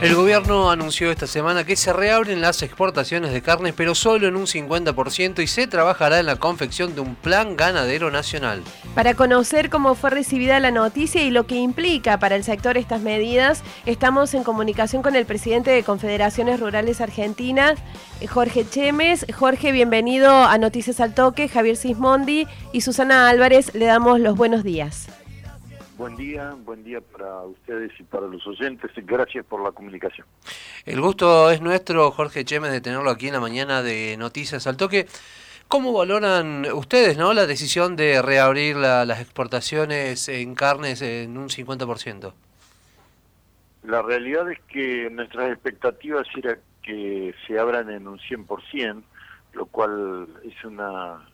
El gobierno anunció esta semana que se reabren las exportaciones de carne, pero solo en un 50% y se trabajará en la confección de un plan ganadero nacional. Para conocer cómo fue recibida la noticia y lo que implica para el sector estas medidas, estamos en comunicación con el presidente de Confederaciones Rurales Argentinas, Jorge Chemes. Jorge, bienvenido a Noticias al Toque. Javier Sismondi y Susana Álvarez, le damos los buenos días. Buen día, buen día para ustedes y para los oyentes. Gracias por la comunicación. El gusto es nuestro, Jorge Chemes, de tenerlo aquí en la mañana de Noticias al Toque. ¿Cómo valoran ustedes no la decisión de reabrir las exportaciones en carnes en un 50%? La realidad es que nuestras expectativas era que se abran en un 100%, lo cual es una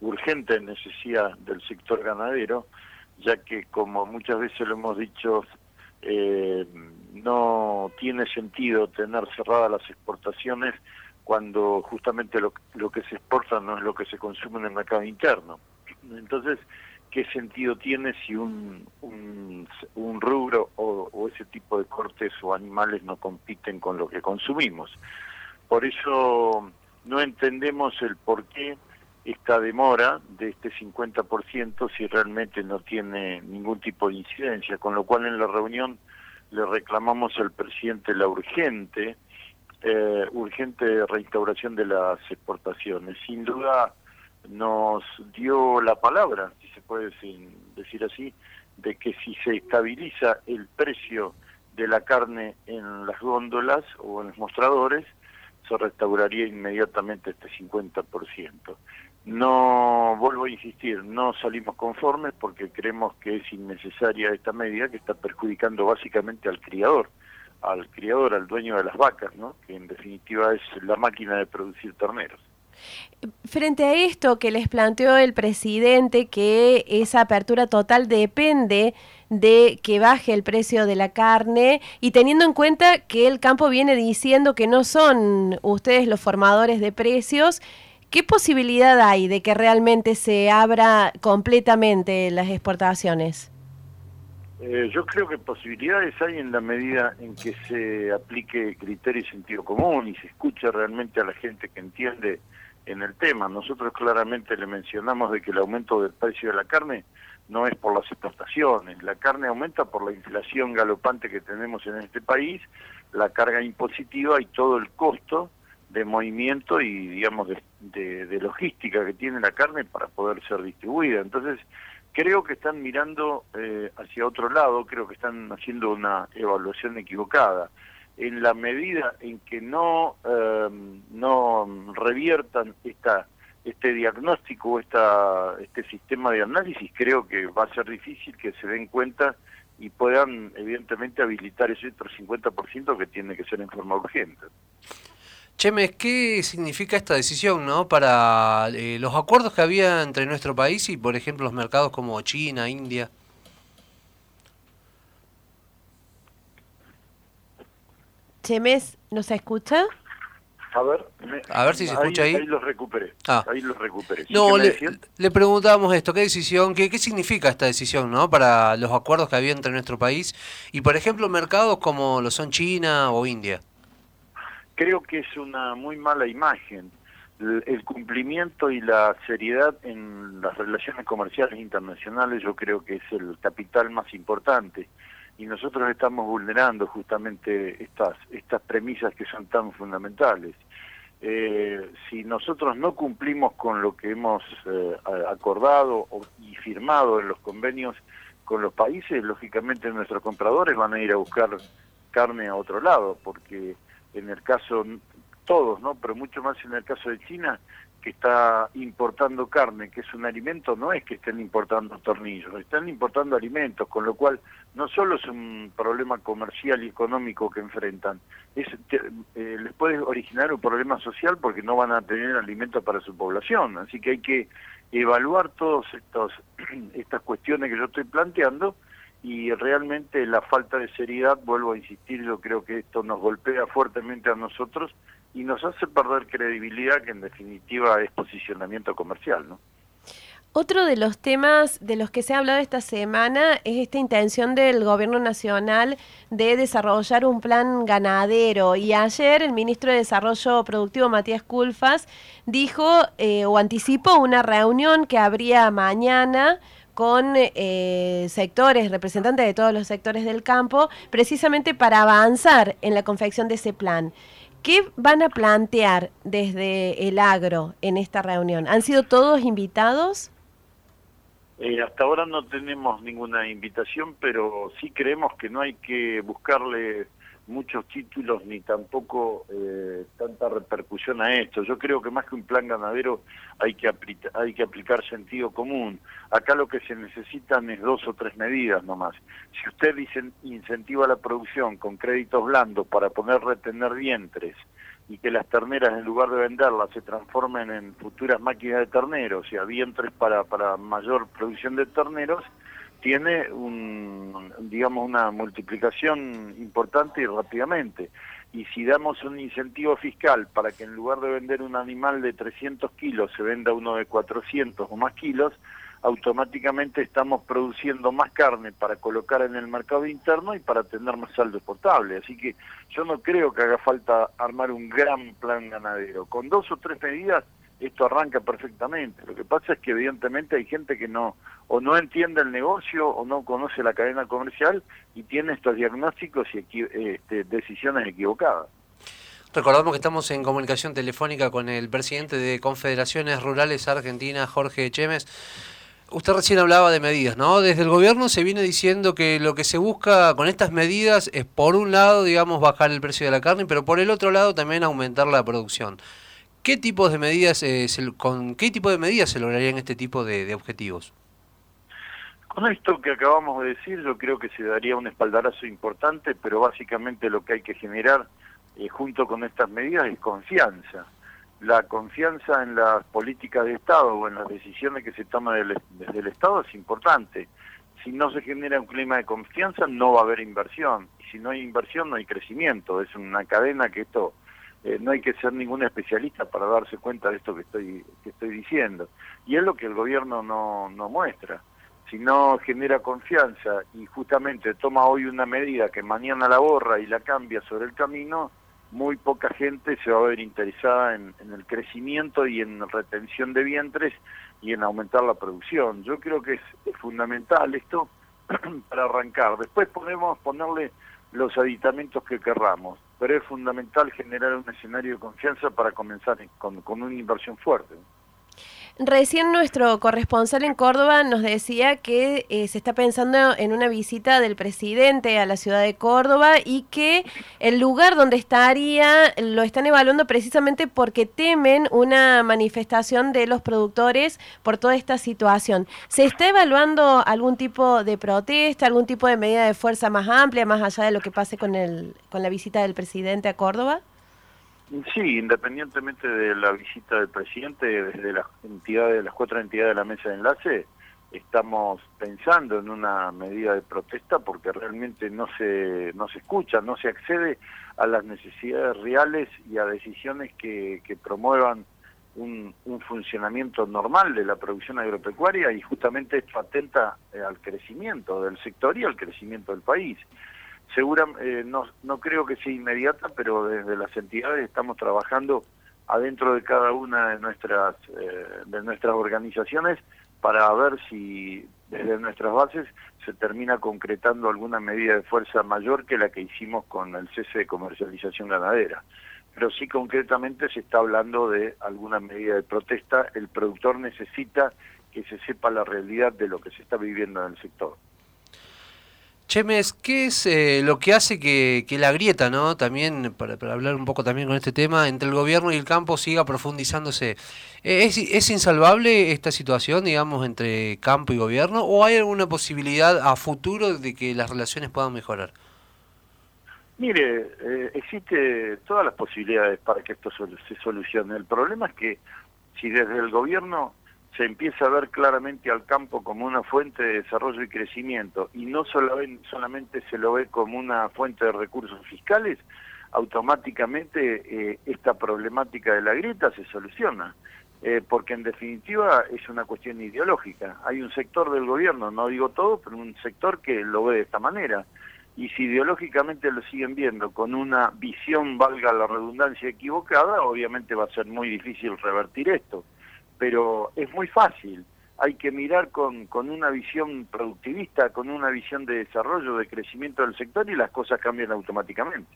urgente necesidad del sector ganadero ya que como muchas veces lo hemos dicho, eh, no tiene sentido tener cerradas las exportaciones cuando justamente lo, que se exporta no es lo que se consume en el mercado interno. Entonces, ¿qué sentido tiene si un, un, rubro o, o, ese tipo de cortes o animales no compiten con lo que consumimos? Por eso no entendemos el por qué esta demora de este 50% si realmente no tiene ningún tipo de incidencia, con lo cual en la reunión le reclamamos al presidente la urgente, eh, urgente reinstauración de las exportaciones. Sin duda nos dio la palabra, si se puede decir así, de que si se estabiliza el precio de la carne en las góndolas o en los mostradores, se restauraría inmediatamente este 50%. No, vuelvo a insistir, no salimos conformes porque creemos que es innecesaria esta medida que está perjudicando básicamente al criador, al criador, al dueño de las vacas, ¿no? que en definitiva es la máquina de producir terneros. Frente a esto que les planteó el presidente, que esa apertura total depende de que baje el precio de la carne y teniendo en cuenta que el campo viene diciendo que no son ustedes los formadores de precios, ¿Qué posibilidad hay de que realmente se abra completamente las exportaciones? Eh, yo creo que posibilidades hay en la medida en que se aplique criterio y sentido común y se escuche realmente a la gente que entiende en el tema. Nosotros claramente le mencionamos de que el aumento del precio de la carne no es por las exportaciones, la carne aumenta por la inflación galopante que tenemos en este país, la carga impositiva y todo el costo de movimiento y digamos de, logística que tiene la carne para poder ser distribuida. Entonces, creo que están mirando eh, hacia otro lado, creo que están haciendo una evaluación equivocada. En la medida en que no, em, no reviertan esta, este diagnóstico, esta, este sistema de análisis, creo que va a ser difícil que se den cuenta y puedan evidentemente habilitar ese otro 50% que tiene que ser en forma urgente. Chemes, ¿qué significa esta decisión no para eh, los acuerdos que había entre nuestro país y, por ejemplo, los mercados como China, India? Chemes, ¿nos escucha? A ver, a ver si se escucha ahí. Ahí los recuperé. Ah. Ahí los recuperé. No, le, le, preguntábamos esto, ¿qué decisión, qué, qué significa esta decisión, no, para los acuerdos que había entre nuestro país y, por ejemplo, mercados como lo son China o India? Creo que es una muy mala imagen. El, cumplimiento y la seriedad en las relaciones comerciales internacionales yo creo que es el capital más importante y nosotros estamos vulnerando justamente estas, estas premisas que son tan fundamentales. Eh, si nosotros no cumplimos con lo que hemos eh, acordado y firmado en los convenios con los países, lógicamente nuestros compradores van a ir a buscar carne a otro lado, porque en el caso, todos, ¿no? Pero mucho más en el caso de China, que está importando carne, que es un alimento, no es que estén importando tornillos, están importando alimentos, con lo cual no solo es un problema comercial y económico que enfrentan, es, eh, les puede originar un problema social porque no van a tener alimentos para su población, así que hay que evaluar todas estas cuestiones que yo estoy planteando y realmente la falta de seriedad, vuelvo a insistir, yo creo que esto nos golpea fuertemente a nosotros y nos hace perder credibilidad, que en definitiva es posicionamiento comercial, ¿no? Otro de los temas de los que se ha hablado esta semana es esta intención del Gobierno Nacional de desarrollar un plan ganadero. Y ayer el ministro de Desarrollo Productivo, Matías Culfas, dijo eh, o anticipó una reunión que habría mañana con eh, sectores, representantes de todos los sectores del campo, precisamente para avanzar en la confección de ese plan. ¿Qué van a plantear desde el agro en esta reunión? ¿Han sido todos invitados? Eh, hasta ahora no tenemos ninguna invitación, pero sí creemos que no hay que buscarle muchos títulos ni tampoco eh, tanta repercusión a esto. Yo creo que más que un plan ganadero hay que, hay que aplicar sentido común. Acá lo que se necesitan es dos o tres medidas nomás. Si usted incentiva la producción con créditos blandos para poder retener vientres, y que las terneras en lugar de venderlas se transformen en futuras máquinas de terneros y a vientres para, para mayor producción de terneros, tiene un, digamos una multiplicación importante y rápidamente. Y si damos un incentivo fiscal para que en lugar de vender un animal de 300 kilos se venda uno de 400 o más kilos, automáticamente estamos produciendo más carne para colocar en el mercado interno y para tener más saldo exportable. Así que yo no creo que haga falta armar un gran plan ganadero. Con dos o tres medidas esto arranca perfectamente. Lo que pasa es que evidentemente hay gente que no o no entiende el negocio o no conoce la cadena comercial y tiene estos diagnósticos y este, decisiones equivocadas. Recordamos que estamos en comunicación telefónica con el presidente de Confederaciones Rurales Argentinas, Jorge Chemes. Usted recién hablaba de medidas, ¿no? Desde el gobierno se viene diciendo que lo que se busca con estas medidas es, por un lado, digamos, bajar el precio de la carne, pero por el otro lado también aumentar la producción. ¿Qué tipos de medidas, eh, con qué tipo de medidas se lograrían este tipo de, objetivos? Con esto que acabamos de decir, yo creo que se daría un espaldarazo importante, pero básicamente lo que hay que generar eh, junto con estas medidas es confianza la confianza en las políticas de Estado o en las decisiones que se toman desde el Estado es importante. Si no se genera un clima de confianza, no va a haber inversión. Y si no hay inversión, no hay crecimiento. Es una cadena que esto eh, no hay que ser ningún especialista para darse cuenta de esto que estoy, que estoy diciendo. Y es lo que el gobierno no, no muestra. Si no genera confianza y justamente toma hoy una medida que mañana la borra y la cambia sobre el camino, muy poca gente se va a ver interesada en, el crecimiento y en retención de vientres y en aumentar la producción. Yo creo que es, fundamental esto para arrancar. Después podemos ponerle los aditamentos que querramos, pero es fundamental generar un escenario de confianza para comenzar con, con una inversión fuerte. Recién nuestro corresponsal en Córdoba nos decía que eh, se está pensando en una visita del presidente a la ciudad de Córdoba y que el lugar donde estaría lo están evaluando precisamente porque temen una manifestación de los productores por toda esta situación. ¿Se está evaluando algún tipo de protesta, algún tipo de medida de fuerza más amplia, más allá de lo que pase con, el, con la visita del presidente a Córdoba? Sí, independientemente de la visita del presidente, desde las entidades, las cuatro entidades de la mesa de enlace, estamos pensando en una medida de protesta porque realmente no se no se escucha, no se accede a las necesidades reales y a decisiones que, que promuevan un, un, funcionamiento normal de la producción agropecuaria y justamente esto atenta eh, al crecimiento del sector y al crecimiento del país segura, eh, no, no creo que sea inmediata, pero desde las entidades estamos trabajando adentro de cada una de nuestras eh, de nuestras organizaciones para ver si desde nuestras bases se termina concretando alguna medida de fuerza mayor que la que hicimos con el cese de comercialización ganadera. Pero sí concretamente se está hablando de alguna medida de protesta. El productor necesita que se sepa la realidad de lo que se está viviendo en el sector. Chemes, ¿qué es eh, lo que hace que, la grieta, ¿no? También, para, hablar un poco también con este tema, entre el gobierno y el campo siga profundizándose. Eh, ¿Es, ¿Es, insalvable esta situación, digamos, entre campo y gobierno? ¿O hay alguna posibilidad a futuro de que las relaciones puedan mejorar? Mire, eh, existe todas las posibilidades para que esto se solucione. El problema es que si desde el gobierno se empieza a ver claramente al campo como una fuente de desarrollo y crecimiento y no solamente se lo ve como una fuente de recursos fiscales, automáticamente eh, esta problemática de la grieta se soluciona. Eh, porque en definitiva es una cuestión ideológica. Hay un sector del gobierno, no digo todo, pero un sector que lo ve de esta manera. Y si ideológicamente lo siguen viendo con una visión, valga la redundancia, equivocada, obviamente va a ser muy difícil revertir esto. Pero es muy fácil. Hay que mirar con, con una visión productivista, con una visión de desarrollo, de crecimiento del sector y las cosas cambian automáticamente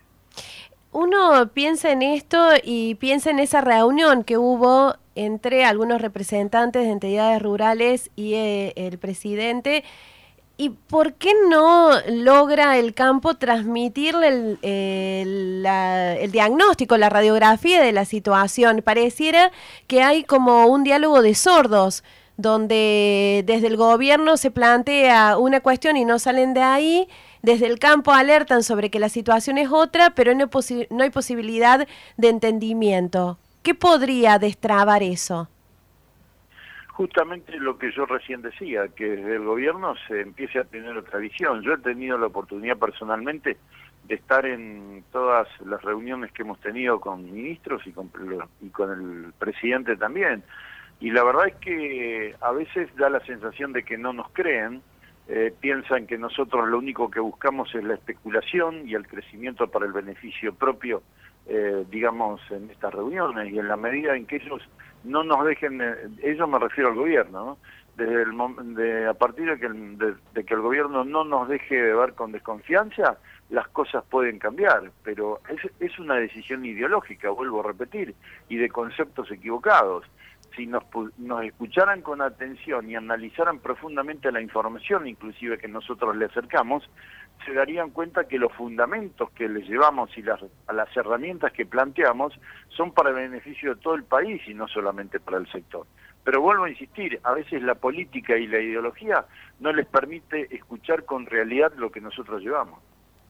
uno piensa en esto y piensa en esa reunión que hubo entre algunos representantes de entidades rurales y eh, el presidente. ¿Y por qué no logra el campo transmitirle el, diagnóstico, la radiografía de la situación? Pareciera que hay como un diálogo de sordos, donde desde el gobierno se plantea una cuestión y no salen de ahí, desde el campo alertan sobre que la situación es otra, pero no, no hay posibilidad de entendimiento. ¿Qué podría destrabar eso? Justamente lo que yo recién decía, que desde el gobierno se empiece a tener otra visión. Yo he tenido la oportunidad personalmente de estar en todas las reuniones que hemos tenido con ministros y con, y con el presidente también. Y la verdad es que a veces da la sensación de que no nos creen, eh, piensan que nosotros lo único que buscamos es la especulación y el crecimiento para el beneficio propio, eh, digamos, en estas reuniones y en la medida en que ellos no nos dejen, eh, ellos me refiero al gobierno, Desde el, de, a partir de que, el, de, que el gobierno no nos deje de ver con desconfianza, las cosas pueden cambiar, pero es, es una decisión ideológica, vuelvo a repetir, y de conceptos equivocados. Si nos, nos escucharan con atención y analizaran profundamente la información, inclusive que nosotros le acercamos, se darían cuenta que los fundamentos que les llevamos y las, las herramientas que planteamos son para el beneficio de todo el país y no solamente para el sector. Pero vuelvo a insistir, a veces la política y la ideología no les permite escuchar con realidad lo que nosotros llevamos.